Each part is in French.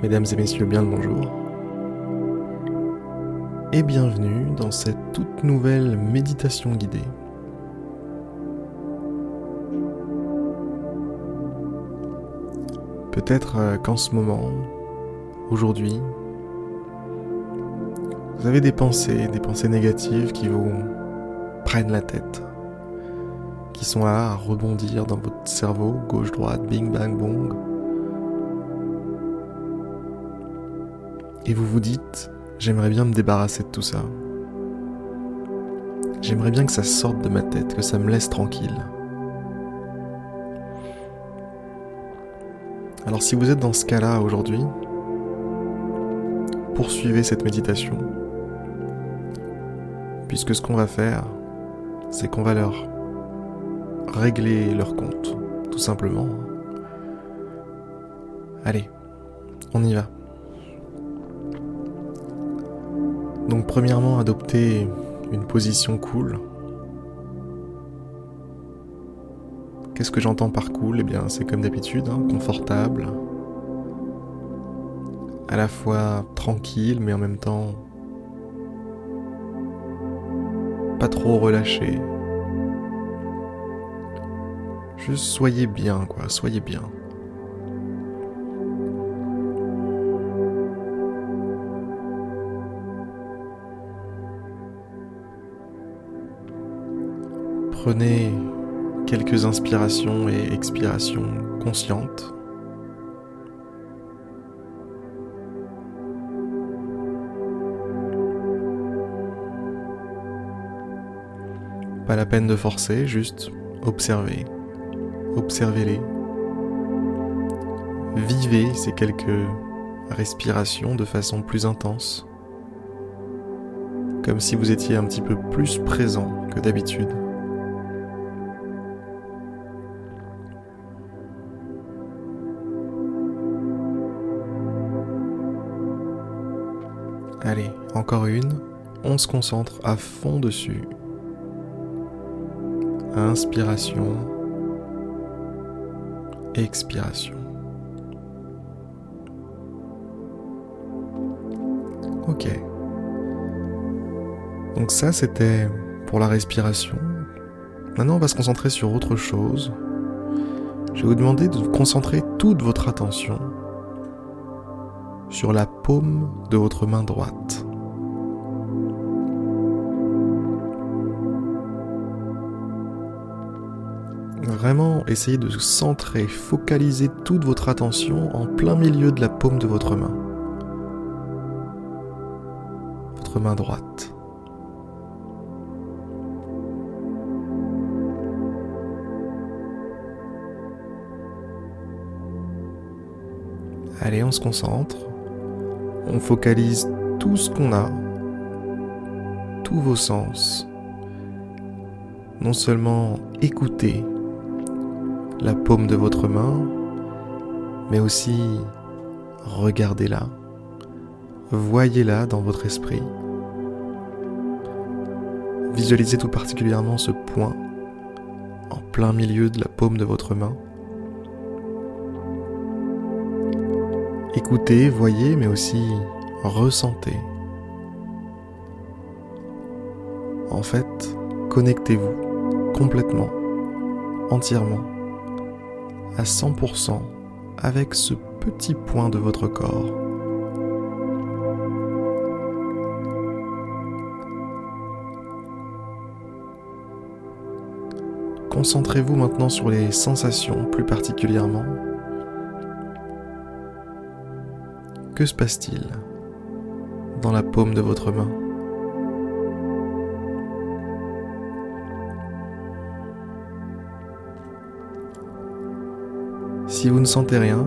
Mesdames et messieurs, bien le bonjour. Et bienvenue dans cette toute nouvelle méditation guidée. Peut-être euh, qu'en ce moment, aujourd'hui, vous avez des pensées, des pensées négatives qui vous prennent la tête, qui sont là à rebondir dans votre cerveau, gauche-droite, bing bang bong. Et vous vous dites, j'aimerais bien me débarrasser de tout ça. J'aimerais bien que ça sorte de ma tête, que ça me laisse tranquille. Alors si vous êtes dans ce cas-là aujourd'hui, poursuivez cette méditation. Puisque ce qu'on va faire, c'est qu'on va leur régler leur compte, tout simplement. Allez, on y va. Donc premièrement, adoptez une position cool. Qu'est-ce que j'entends par cool? Eh bien, c'est comme d'habitude, hein, confortable, à la fois tranquille, mais en même temps pas trop relâché. Juste soyez bien, quoi, soyez bien. Prenez quelques inspirations et expirations conscientes. Pas la peine de forcer, juste observez. Observez-les. Vivez ces quelques respirations de façon plus intense. Comme si vous étiez un petit peu plus présent que d'habitude. Allez, encore une. On se concentre à fond dessus. Inspiration. Expiration. Ok. Donc ça, c'était pour la respiration. Maintenant, on va se concentrer sur autre chose. Je vais vous demander de vous concentrer toute votre attention sur la paume de votre main droite. Vraiment, essayez de centrer, focaliser toute votre attention en plein milieu de la paume de votre main. Votre main droite. Allez, on se concentre. On focalise tout ce qu'on a, tous vos sens. Non seulement écouter la paume de votre main, mais aussi regardez-la, voyez-la dans votre esprit. Visualisez tout particulièrement ce point en plein milieu de la paume de votre main. Écoutez, voyez, mais aussi ressentez. En fait, connectez-vous complètement, entièrement, à 100% avec ce petit point de votre corps. Concentrez-vous maintenant sur les sensations plus particulièrement Que se passe-t-il dans la paume de votre main Si vous ne sentez rien,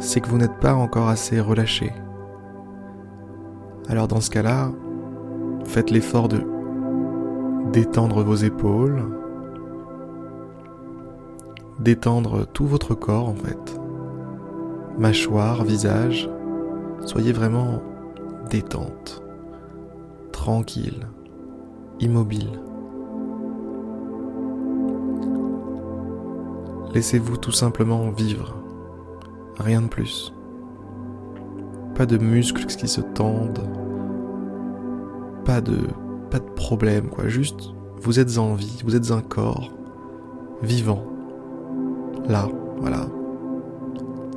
c'est que vous n'êtes pas encore assez relâché. Alors dans ce cas-là, faites l'effort de détendre vos épaules, détendre tout votre corps en fait mâchoire, visage, soyez vraiment détente, tranquille, immobile. Laissez-vous tout simplement vivre. Rien de plus. Pas de muscles qui se tendent. Pas de, pas problème, quoi. Juste, vous êtes en vie, vous êtes un corps vivant. Là, voilà.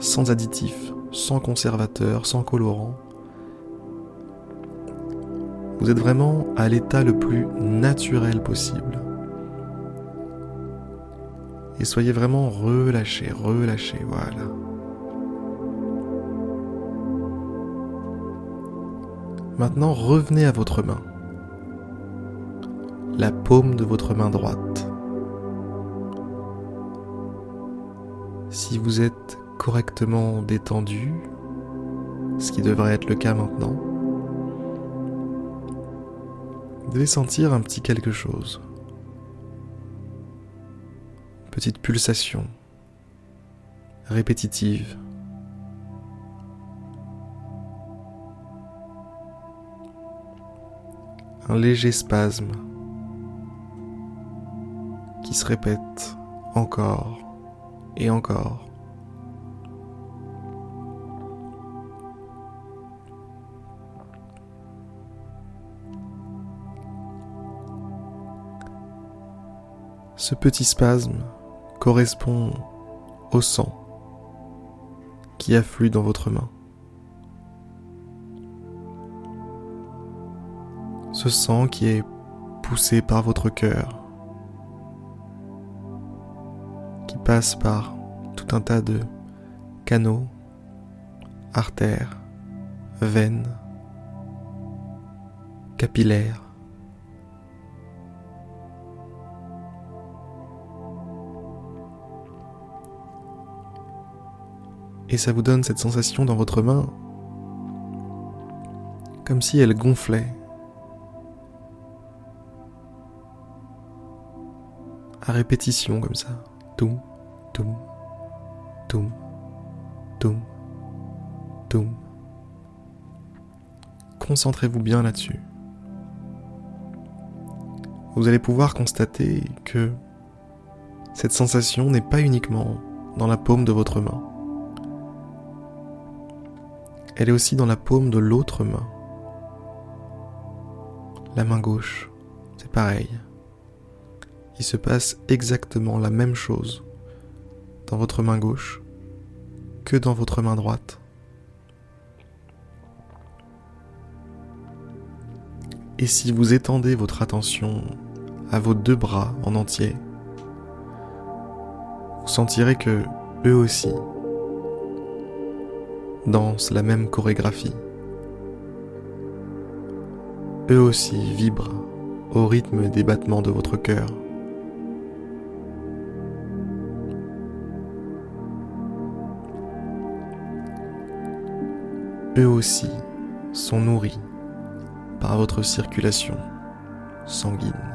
Sans additifs, sans conservateurs, sans colorants. Vous êtes vraiment à l'état le plus naturel possible. Et soyez vraiment relâchés, relâchés, voilà. Maintenant, revenez à votre main. La paume de votre main droite. Si vous êtes correctement détendu, ce qui devrait être le cas maintenant, vous devez sentir un petit quelque chose. Petite pulsation répétitive. Un léger spasme qui se répète encore et encore. Ce petit spasme correspond au sang qui afflue dans votre main. Ce sang qui est poussé par votre cœur, qui passe par tout un tas de canaux, artères, veines, capillaires, et ça vous donne cette sensation dans votre main comme si elle gonflait. À répétition comme ça. Toum, toum, toum, toum, toum. Concentrez-vous bien là-dessus. Vous allez pouvoir constater que cette sensation n'est pas uniquement dans la paume de votre main elle est aussi dans la paume de l'autre main. La main gauche, c'est pareil. Il se passe exactement la même chose dans votre main gauche que dans votre main droite. Et si vous étendez votre attention à vos deux bras en entier, vous sentirez que eux aussi dansent la même chorégraphie. Eux aussi vibrent au rythme des battements de votre cœur. Eux aussi sont nourris par votre circulation sanguine.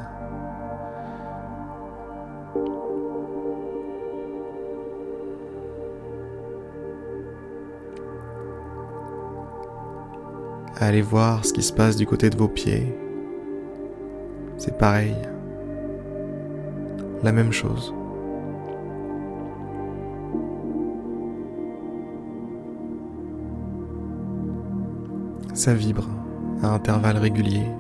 Allez voir ce qui se passe du côté de vos pieds. C'est pareil. La même chose. Ça vibre à intervalles réguliers.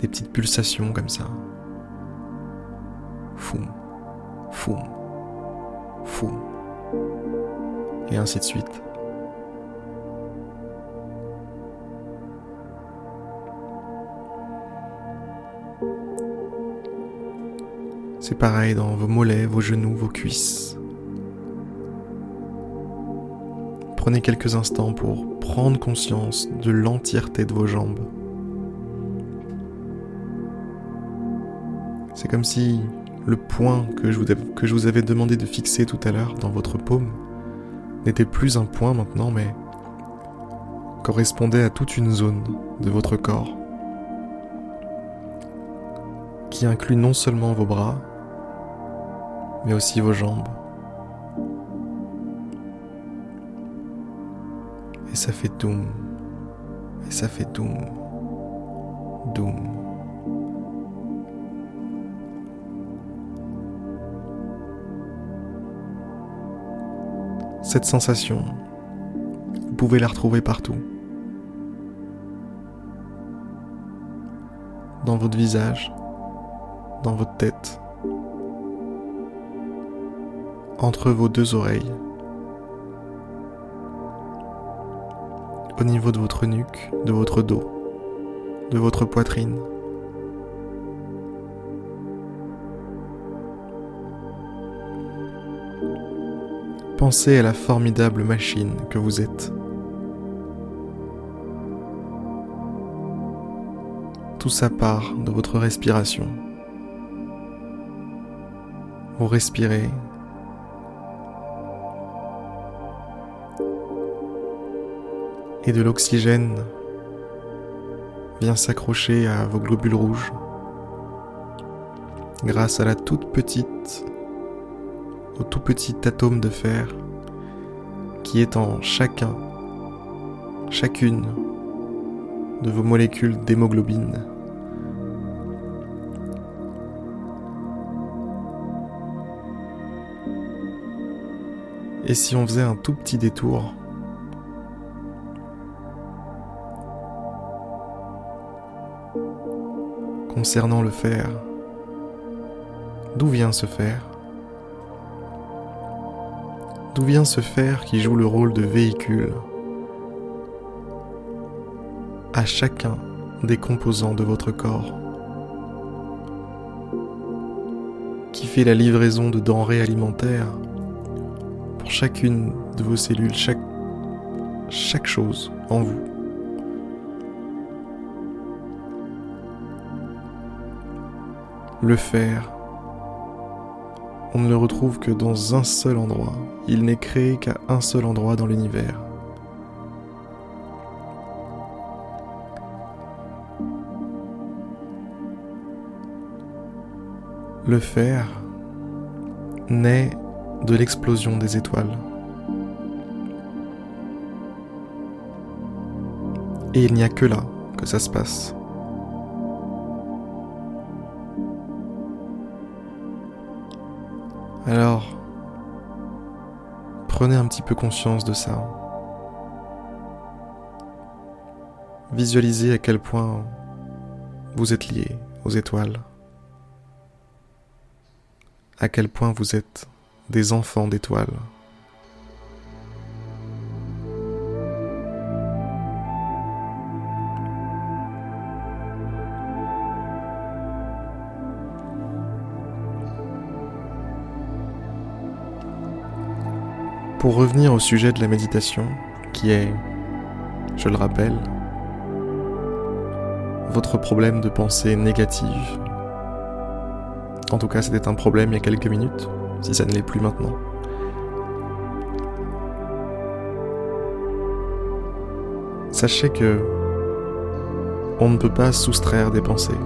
Des petites pulsations comme ça. Foum, foum, foum. Et ainsi de suite. C'est pareil dans vos mollets, vos genoux, vos cuisses. Prenez quelques instants pour prendre conscience de l'entièreté de vos jambes. C'est comme si le point que je, vous que je vous avais demandé de fixer tout à l'heure dans votre paume n'était plus un point maintenant, mais correspondait à toute une zone de votre corps qui inclut non seulement vos bras, mais aussi vos jambes. Et ça fait doum, et ça fait doum, doum. Cette sensation, vous pouvez la retrouver partout. Dans votre visage, dans votre tête, entre vos deux oreilles, au niveau de votre nuque, de votre dos, de votre poitrine. Pensez à la formidable machine que vous êtes. Tout ça part de votre respiration. Vous respirez. Et de l'oxygène vient s'accrocher à vos globules rouges grâce à la toute petite au tout petit atome de fer qui est en chacun, chacune de vos molécules d'hémoglobine. Et si on faisait un tout petit détour concernant le fer, d'où vient ce fer? D'où vient ce fer qui joue le rôle de véhicule? À chacun des composants de votre corps. Qui fait la livraison de denrées alimentaires pour chacune de vos cellules, chaque, chose en vous Le fer on ne le retrouve que dans un seul endroit. Il n'est créé qu'à un seul endroit dans l'univers. Le fer naît de l'explosion des étoiles. Et il n'y a que là que ça se passe. Alors, prenez un petit peu conscience de ça. Visualisez à quel point vous êtes lié aux étoiles. À quel point vous êtes des enfants d'étoiles. Pour revenir au sujet de la méditation, qui est, je le rappelle, votre problème de pensée négative. En tout cas, c'était un problème il y a quelques minutes, si ça ne l'est plus maintenant. Sachez que on ne peut pas soustraire des pensées.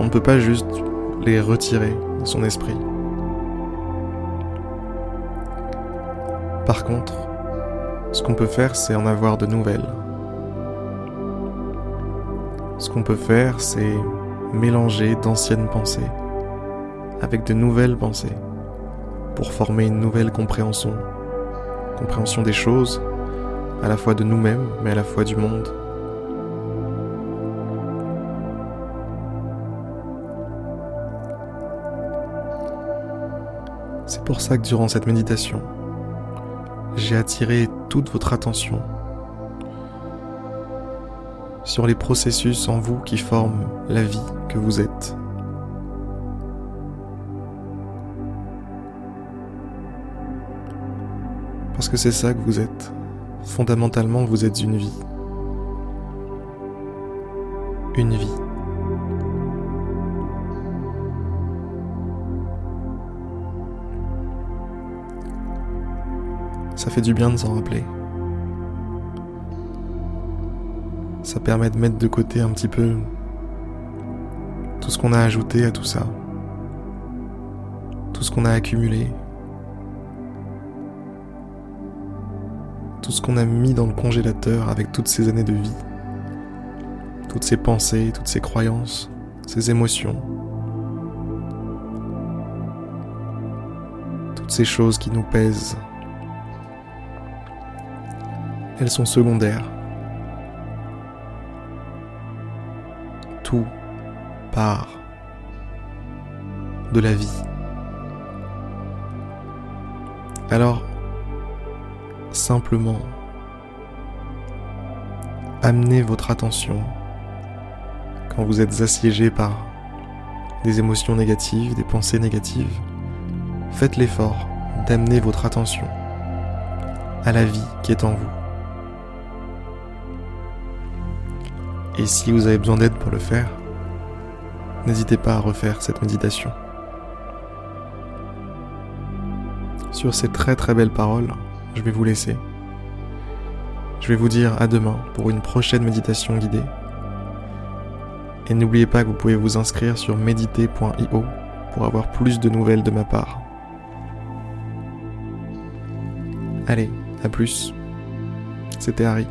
On ne peut pas juste les retirer de son esprit. Par contre, ce qu'on peut faire, c'est en avoir de nouvelles. Ce qu'on peut faire, c'est mélanger d'anciennes pensées avec de nouvelles pensées pour former une nouvelle compréhension. Compréhension des choses, à la fois de nous-mêmes, mais à la fois du monde. C'est pour ça que durant cette méditation, j'ai attiré toute votre attention sur les processus en vous qui forment la vie que vous êtes. Parce que c'est ça que vous êtes. Fondamentalement, vous êtes une vie. Une vie. Fait du bien de s'en rappeler. Ça permet de mettre de côté un petit peu tout ce qu'on a ajouté à tout ça. Tout ce qu'on a accumulé. Tout ce qu'on a mis dans le congélateur avec toutes ces années de vie. Toutes ces pensées, toutes ces croyances, ces émotions. Toutes ces choses qui nous pèsent elles sont secondaires. Tout part de la vie. Alors, simplement, amenez votre attention quand vous êtes assiégé par des émotions négatives, des pensées négatives. Faites l'effort d'amener votre attention à la vie qui est en vous. Et si vous avez besoin d'aide pour le faire, n'hésitez pas à refaire cette méditation. Sur ces très très belles paroles, je vais vous laisser. Je vais vous dire à demain pour une prochaine méditation guidée. Et n'oubliez pas que vous pouvez vous inscrire sur méditer.io pour avoir plus de nouvelles de ma part. Allez, à plus. C'était Harry.